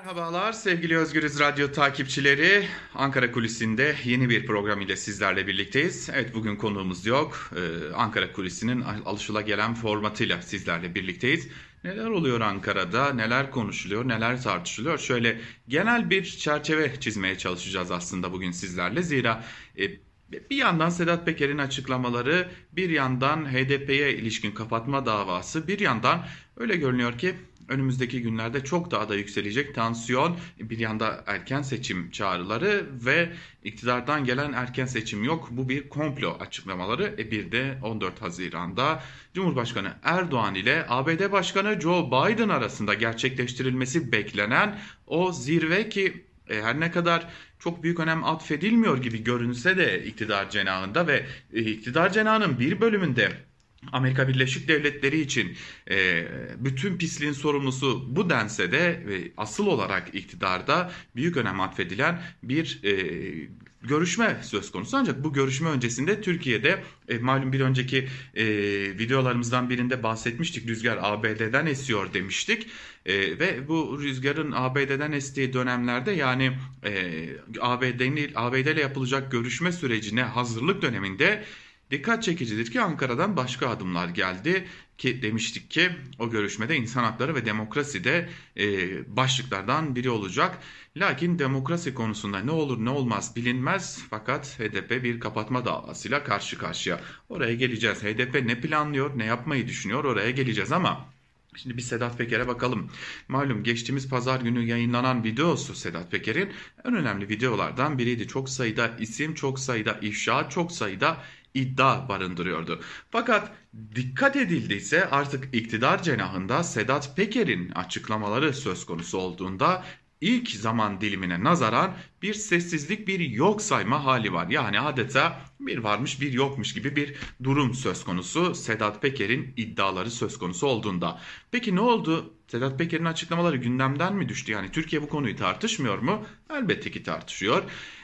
Merhabalar sevgili Özgürüz Radyo takipçileri. Ankara Kulisi'nde yeni bir program ile sizlerle birlikteyiz. Evet bugün konuğumuz yok. Ee, Ankara Kulisi'nin alışılagelen formatıyla sizlerle birlikteyiz. Neler oluyor Ankara'da, neler konuşuluyor, neler tartışılıyor? Şöyle genel bir çerçeve çizmeye çalışacağız aslında bugün sizlerle. Zira e, bir yandan Sedat Peker'in açıklamaları, bir yandan HDP'ye ilişkin kapatma davası, bir yandan öyle görünüyor ki önümüzdeki günlerde çok daha da yükselecek tansiyon, bir yanda erken seçim çağrıları ve iktidardan gelen erken seçim yok. Bu bir komplo açıklamaları. E bir de 14 Haziran'da Cumhurbaşkanı Erdoğan ile ABD Başkanı Joe Biden arasında gerçekleştirilmesi beklenen o zirve ki e, her ne kadar çok büyük önem atfedilmiyor gibi görünse de iktidar cenahında ve e, iktidar cenahının bir bölümünde Amerika Birleşik Devletleri için e, bütün pisliğin sorumlusu bu dense de e, asıl olarak iktidarda büyük önem atfedilen bir e, görüşme söz konusu. Ancak bu görüşme öncesinde Türkiye'de e, malum bir önceki e, videolarımızdan birinde bahsetmiştik. Rüzgar ABD'den esiyor demiştik. E, ve bu rüzgarın ABD'den estiği dönemlerde yani e, ABD'nin ABD ile yapılacak görüşme sürecine hazırlık döneminde Dikkat çekicidir ki Ankara'dan başka adımlar geldi ki demiştik ki o görüşmede insan hakları ve demokrasi de e, başlıklardan biri olacak. Lakin demokrasi konusunda ne olur ne olmaz bilinmez fakat HDP bir kapatma davasıyla karşı karşıya. Oraya geleceğiz. HDP ne planlıyor, ne yapmayı düşünüyor oraya geleceğiz ama Şimdi bir Sedat Peker'e bakalım. Malum geçtiğimiz pazar günü yayınlanan videosu Sedat Peker'in en önemli videolardan biriydi. Çok sayıda isim, çok sayıda ifşa, çok sayıda iddia barındırıyordu. Fakat dikkat edildiyse artık iktidar cenahında Sedat Peker'in açıklamaları söz konusu olduğunda ilk zaman dilimine nazaran bir sessizlik bir yok sayma hali var. Yani adeta bir varmış bir yokmuş gibi bir durum söz konusu Sedat Peker'in iddiaları söz konusu olduğunda. Peki ne oldu? Sedat Peker'in açıklamaları gündemden mi düştü? Yani Türkiye bu konuyu tartışmıyor mu? Elbette ki tartışıyor.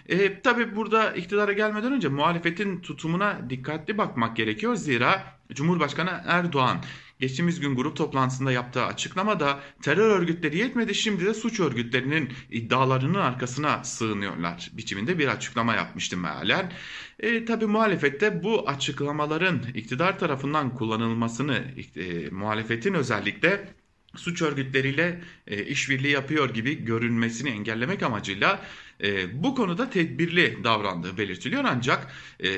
E, tabii burada iktidara gelmeden önce muhalefetin tutumuna dikkatli bakmak gerekiyor. Zira Cumhurbaşkanı Erdoğan geçtiğimiz gün grup toplantısında yaptığı açıklamada terör örgütleri yetmedi şimdi de suç örgütlerinin iddialarının arkasına sığınıyorlar biçiminde bir açıklama yapmıştı mealen. E, tabii muhalefette bu açıklamaların iktidar tarafından kullanılmasını e, muhalefetin özellikle suç örgütleriyle e, işbirliği yapıyor gibi görünmesini engellemek amacıyla e, bu konuda tedbirli davrandığı belirtiliyor ancak e,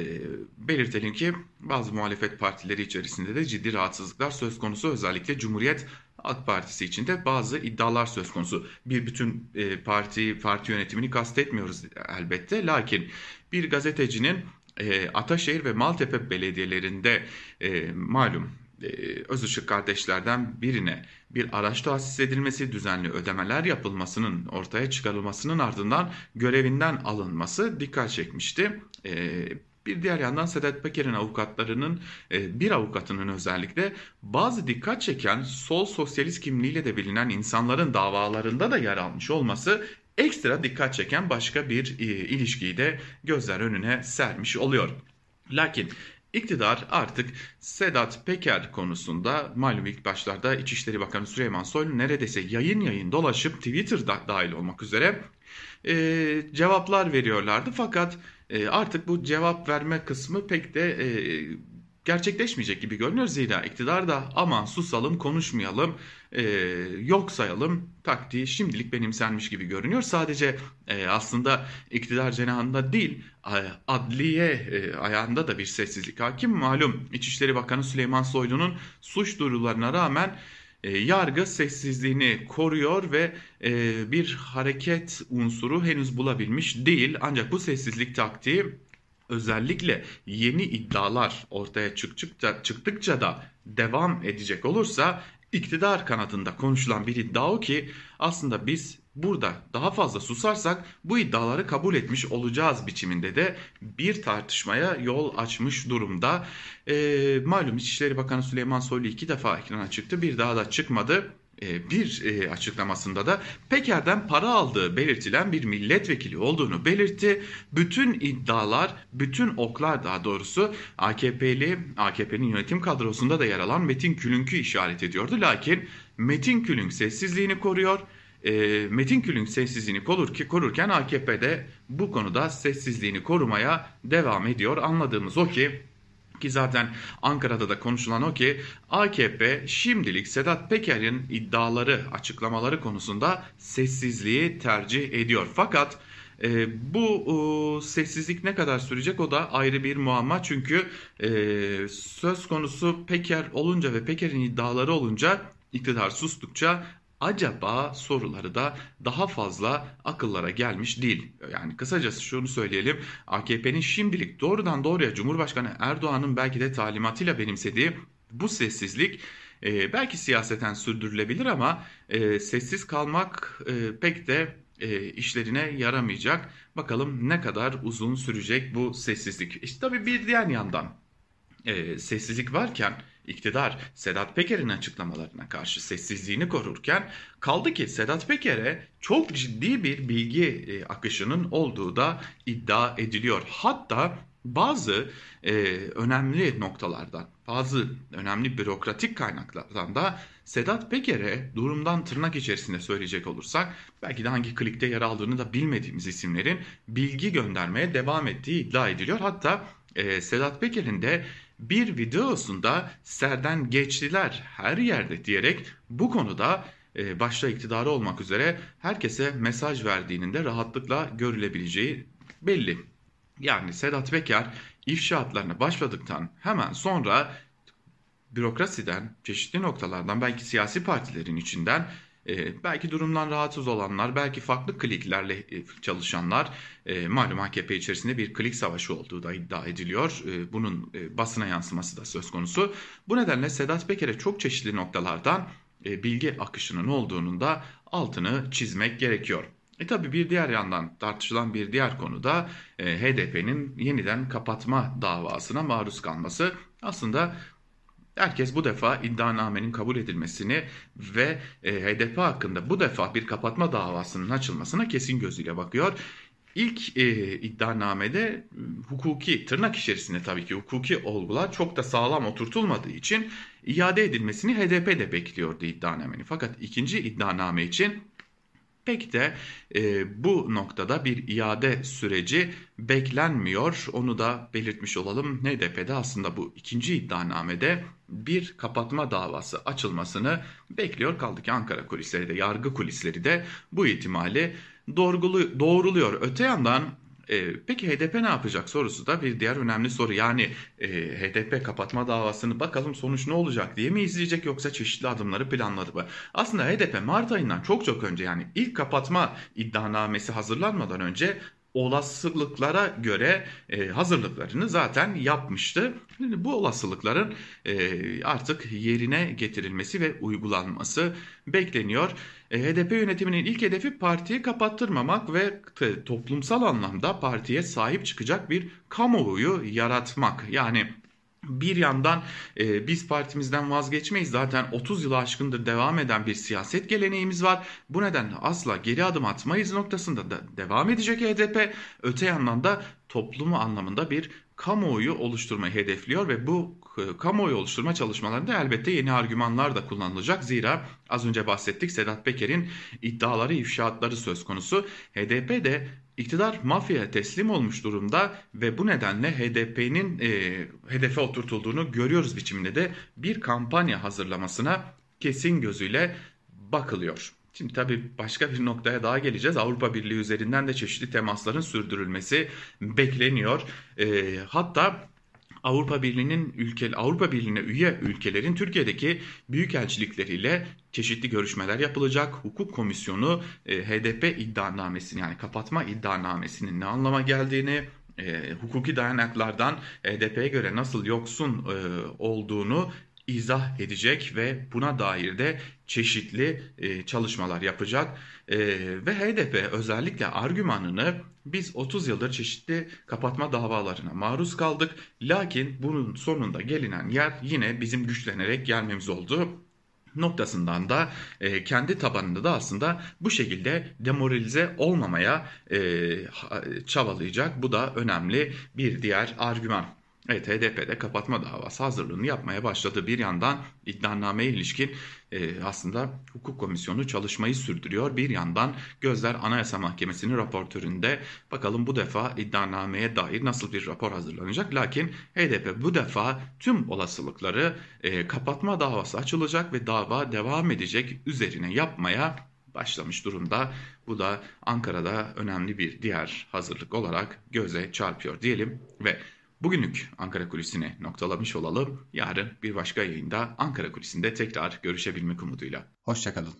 belirtelim ki bazı muhalefet partileri içerisinde de ciddi rahatsızlıklar söz konusu özellikle Cumhuriyet AK Partisi içinde bazı iddialar söz konusu. Bir bütün e, parti parti yönetimini kastetmiyoruz elbette lakin bir gazetecinin e, Ataşehir ve Maltepe belediyelerinde e, malum e, Özışık kardeşlerden birine bir araç tahsis edilmesi, düzenli ödemeler yapılmasının ortaya çıkarılmasının ardından görevinden alınması dikkat çekmişti. E, bir diğer yandan Sedat Peker'in avukatlarının e, bir avukatının özellikle bazı dikkat çeken sol sosyalist kimliğiyle de bilinen insanların davalarında da yer almış olması ekstra dikkat çeken başka bir ilişkiyi de gözler önüne sermiş oluyor. Lakin İktidar artık Sedat Peker konusunda malum ilk başlarda İçişleri Bakanı Süleyman Soylu neredeyse yayın yayın dolaşıp Twitter'da dahil olmak üzere e, cevaplar veriyorlardı. Fakat e, artık bu cevap verme kısmı pek de e, gerçekleşmeyecek gibi görünüyor. Zira iktidar da aman susalım konuşmayalım e, yok sayalım taktiği şimdilik benimsenmiş gibi görünüyor. Sadece e, aslında iktidar cenahında değil adliye e, ayağında da bir sessizlik hakim. Malum İçişleri Bakanı Süleyman Soylu'nun suç duyurularına rağmen yargı sessizliğini koruyor ve e, bir hareket unsuru henüz bulabilmiş değil. Ancak bu sessizlik taktiği özellikle yeni iddialar ortaya çıktıkça, çıktıkça da devam edecek olursa iktidar kanadında konuşulan bir iddia o ki aslında biz burada daha fazla susarsak bu iddiaları kabul etmiş olacağız biçiminde de bir tartışmaya yol açmış durumda. E, malum İçişleri Bakanı Süleyman Soylu iki defa ekrana çıktı bir daha da çıkmadı. E, bir e, açıklamasında da Peker'den para aldığı belirtilen bir milletvekili olduğunu belirtti. Bütün iddialar, bütün oklar daha doğrusu AKP'li, AKP'nin yönetim kadrosunda da yer alan Metin Külünk'ü işaret ediyordu. Lakin Metin Külünk sessizliğini koruyor. e, Metin Külünk sessizliğini korur ki korurken AKP'de bu konuda sessizliğini korumaya devam ediyor. Anladığımız o ki ki zaten Ankara'da da konuşulan o ki AKP şimdilik Sedat Peker'in iddiaları, açıklamaları konusunda sessizliği tercih ediyor. Fakat e, bu e, sessizlik ne kadar sürecek o da ayrı bir muamma. Çünkü e, söz konusu Peker olunca ve Peker'in iddiaları olunca iktidar sustukça acaba soruları da daha fazla akıllara gelmiş değil. Yani kısacası şunu söyleyelim. AKP'nin şimdilik doğrudan doğruya Cumhurbaşkanı Erdoğan'ın belki de talimatıyla benimsediği bu sessizlik e, belki siyaseten sürdürülebilir ama e, sessiz kalmak e, pek de e, işlerine yaramayacak. Bakalım ne kadar uzun sürecek bu sessizlik. İşte tabii bir diğer yandan e, sessizlik varken iktidar Sedat Peker'in açıklamalarına karşı sessizliğini korurken kaldı ki Sedat Peker'e çok ciddi bir bilgi e, akışının olduğu da iddia ediliyor. Hatta bazı e, önemli noktalardan, bazı önemli bürokratik kaynaklardan da Sedat Peker'e durumdan tırnak içerisinde söyleyecek olursak belki de hangi klikte yer aldığını da bilmediğimiz isimlerin bilgi göndermeye devam ettiği iddia ediliyor. Hatta e, Sedat Peker'in de bir videosunda serden geçtiler her yerde diyerek bu konuda e, başta iktidarı olmak üzere herkese mesaj verdiğinin de rahatlıkla görülebileceği belli. Yani Sedat Peker ifşaatlarına başladıktan hemen sonra bürokrasiden, çeşitli noktalardan belki siyasi partilerin içinden e, belki durumdan rahatsız olanlar, belki farklı kliklerle e, çalışanlar, e, malum AKP içerisinde bir klik savaşı olduğu da iddia ediliyor. E, bunun e, basına yansıması da söz konusu. Bu nedenle Sedat Peker'e çok çeşitli noktalardan bilgi akışının olduğunun da altını çizmek gerekiyor. E tabi bir diğer yandan tartışılan bir diğer konu da HDP'nin yeniden kapatma davasına maruz kalması. Aslında herkes bu defa iddianamenin kabul edilmesini ve e, HDP hakkında bu defa bir kapatma davasının açılmasına kesin gözüyle bakıyor. İlk e, iddianamede hukuki, tırnak içerisinde tabii ki hukuki olgular çok da sağlam oturtulmadığı için iade edilmesini HDP de bekliyordu iddianamenin. Fakat ikinci iddianame için pek de e, bu noktada bir iade süreci beklenmiyor. Onu da belirtmiş olalım. HDP'de aslında bu ikinci iddianamede bir kapatma davası açılmasını bekliyor. Kaldı ki Ankara kulisleri de yargı kulisleri de bu ihtimali doğruluyor. Öte yandan e, peki HDP ne yapacak sorusu da bir diğer önemli soru. Yani e, HDP kapatma davasını bakalım sonuç ne olacak diye mi izleyecek yoksa çeşitli adımları planladı mı? Aslında HDP Mart ayından çok çok önce yani ilk kapatma iddianamesi hazırlanmadan önce olasılıklara göre e, hazırlıklarını zaten yapmıştı. Şimdi bu olasılıkların e, artık yerine getirilmesi ve uygulanması bekleniyor. E, HDP yönetiminin ilk hedefi partiyi kapattırmamak ve toplumsal anlamda partiye sahip çıkacak bir kamuoyu yaratmak. Yani bir yandan e, biz partimizden vazgeçmeyiz. Zaten 30 yılı aşkındır devam eden bir siyaset geleneğimiz var. Bu nedenle asla geri adım atmayız noktasında da devam edecek HDP. Öte yandan da toplumu anlamında bir kamuoyu oluşturmayı hedefliyor ve bu e, kamuoyu oluşturma çalışmalarında elbette yeni argümanlar da kullanılacak. Zira az önce bahsettik Sedat Peker'in iddiaları, ifşaatları söz konusu. HDP de iktidar mafyaya teslim olmuş durumda ve bu nedenle HDP'nin e, hedefe oturtulduğunu görüyoruz biçiminde de bir kampanya hazırlamasına kesin gözüyle bakılıyor. Şimdi tabii başka bir noktaya daha geleceğiz. Avrupa Birliği üzerinden de çeşitli temasların sürdürülmesi bekleniyor. E, hatta Avrupa Birliği'nin ülke Avrupa Birliği'ne üye ülkelerin Türkiye'deki büyükelçilikleriyle çeşitli görüşmeler yapılacak. Hukuk Komisyonu e, HDP iddianamesini yani kapatma iddianamesinin ne anlama geldiğini, e, hukuki dayanaklardan HDP'ye göre nasıl yoksun e, olduğunu izah edecek ve buna dair de çeşitli e, çalışmalar yapacak. E, ve HDP özellikle argümanını biz 30 yıldır çeşitli kapatma davalarına maruz kaldık. Lakin bunun sonunda gelinen yer yine bizim güçlenerek gelmemiz oldu noktasından da e, kendi tabanında da aslında bu şekilde demoralize olmamaya e, çabalayacak. Bu da önemli bir diğer argüman. Evet HDP'de kapatma davası hazırlığını yapmaya başladı. Bir yandan iddianameye ilişkin e, aslında hukuk komisyonu çalışmayı sürdürüyor. Bir yandan gözler Anayasa Mahkemesi'nin raportöründe. Bakalım bu defa iddianameye dair nasıl bir rapor hazırlanacak. Lakin HDP bu defa tüm olasılıkları e, kapatma davası açılacak ve dava devam edecek üzerine yapmaya başlamış durumda. Bu da Ankara'da önemli bir diğer hazırlık olarak göze çarpıyor diyelim ve bugünlük Ankara Kulisi'ni noktalamış olalım. Yarın bir başka yayında Ankara Kulisi'nde tekrar görüşebilmek umuduyla. Hoşçakalın.